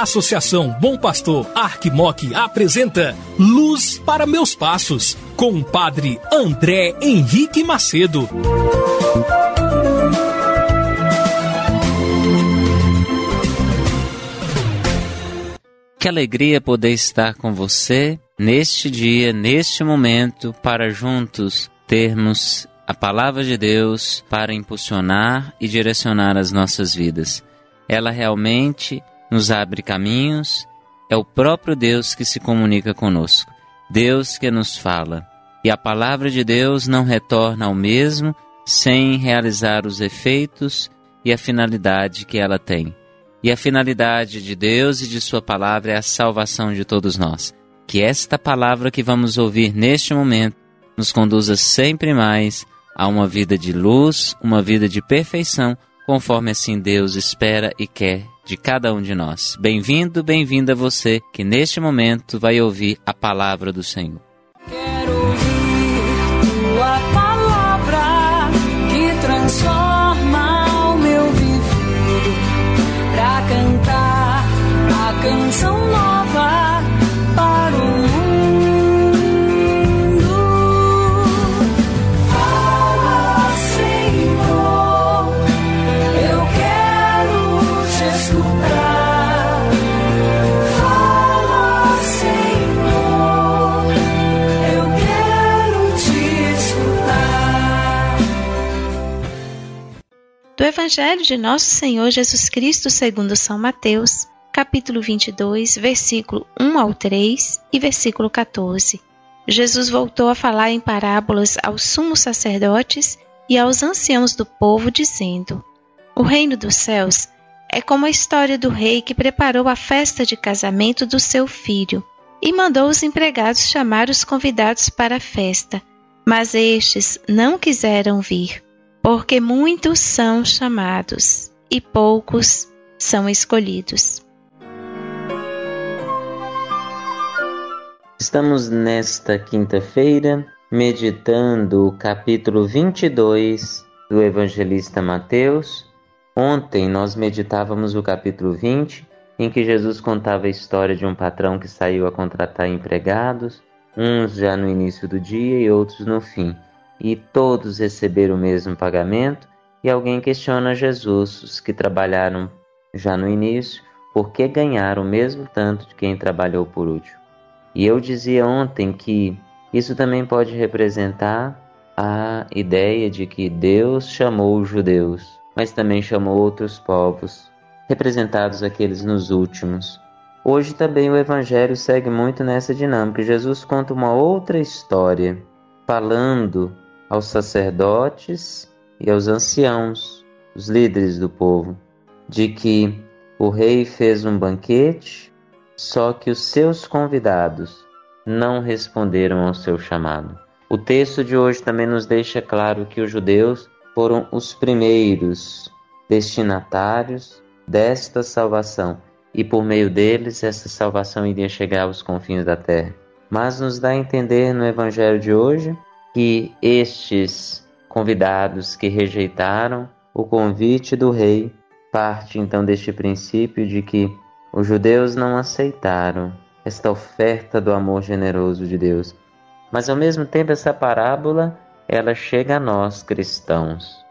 Associação Bom Pastor Arquimoc apresenta Luz para Meus Passos, com o padre André Henrique Macedo. Que alegria poder estar com você neste dia, neste momento, para juntos termos a palavra de Deus para impulsionar e direcionar as nossas vidas. Ela realmente nos abre caminhos, é o próprio Deus que se comunica conosco, Deus que nos fala. E a palavra de Deus não retorna ao mesmo sem realizar os efeitos e a finalidade que ela tem. E a finalidade de Deus e de Sua palavra é a salvação de todos nós. Que esta palavra que vamos ouvir neste momento nos conduza sempre mais a uma vida de luz, uma vida de perfeição, conforme assim Deus espera e quer de cada um de nós. Bem-vindo, bem-vinda você que neste momento vai ouvir a palavra do Senhor. Quero ouvir tua palavra que transforma o meu viver pra cantar a canção Do Evangelho de Nosso Senhor Jesus Cristo segundo São Mateus, capítulo 22, versículo 1 ao 3 e versículo 14. Jesus voltou a falar em parábolas aos sumos sacerdotes e aos anciãos do povo, dizendo: O reino dos céus é como a história do rei que preparou a festa de casamento do seu filho e mandou os empregados chamar os convidados para a festa. Mas estes não quiseram vir, porque muitos são chamados e poucos são escolhidos. Estamos nesta quinta-feira meditando o capítulo 22 do evangelista Mateus. Ontem nós meditávamos o capítulo 20, em que Jesus contava a história de um patrão que saiu a contratar empregados, uns já no início do dia e outros no fim, e todos receberam o mesmo pagamento. E alguém questiona Jesus, os que trabalharam já no início, por que ganharam o mesmo tanto de quem trabalhou por último? E eu dizia ontem que isso também pode representar a ideia de que Deus chamou os judeus, mas também chamou outros povos, representados aqueles nos últimos. Hoje também o Evangelho segue muito nessa dinâmica. Jesus conta uma outra história, falando aos sacerdotes e aos anciãos, os líderes do povo, de que o rei fez um banquete só que os seus convidados não responderam ao seu chamado. O texto de hoje também nos deixa claro que os judeus foram os primeiros destinatários desta salvação e por meio deles essa salvação iria chegar aos confins da terra. Mas nos dá a entender no evangelho de hoje que estes convidados que rejeitaram o convite do rei parte então deste princípio de que os judeus não aceitaram esta oferta do amor generoso de Deus. Mas ao mesmo tempo essa parábola, ela chega a nós cristãos.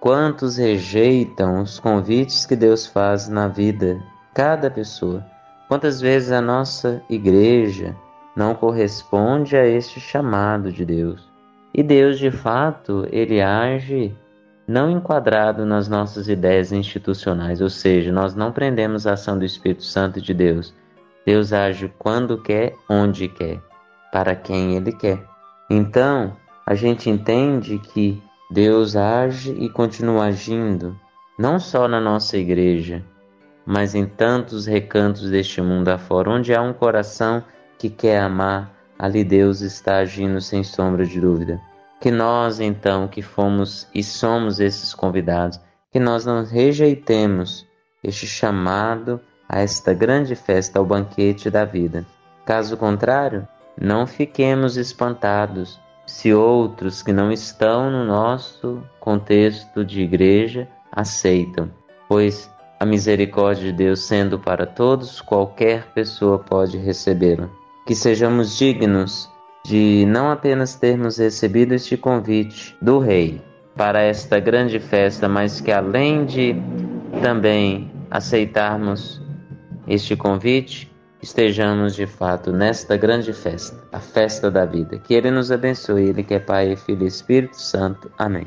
Quantos rejeitam os convites que Deus faz na vida, cada pessoa? Quantas vezes a nossa igreja não corresponde a este chamado de Deus? E Deus, de fato, ele age não enquadrado nas nossas ideias institucionais, ou seja, nós não prendemos a ação do Espírito Santo de Deus. Deus age quando quer, onde quer, para quem Ele quer. Então, a gente entende que Deus age e continua agindo, não só na nossa igreja, mas em tantos recantos deste mundo afora, onde há um coração que quer amar, ali Deus está agindo sem sombra de dúvida. Que nós, então, que fomos e somos esses convidados, que nós não rejeitemos este chamado a esta grande festa, ao banquete da vida. Caso contrário, não fiquemos espantados se outros que não estão no nosso contexto de igreja aceitam, pois a misericórdia de Deus sendo para todos, qualquer pessoa pode recebê-la. Que sejamos dignos de não apenas termos recebido este convite do Rei para esta grande festa, mas que além de também aceitarmos este convite, estejamos de fato nesta grande festa, a festa da vida. Que Ele nos abençoe, Ele que é Pai, Filho e Espírito Santo. Amém.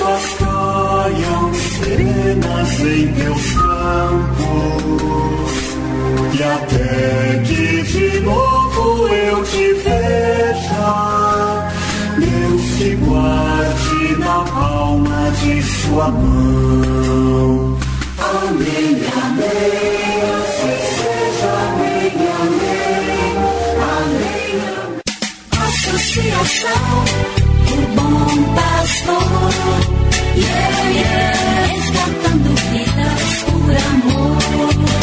de sua mão. Amém, amém, assim seja, amém, amém, amém, amém. Associação do Bom Pastor. Yeah, yeah. Resgatando vidas por amor.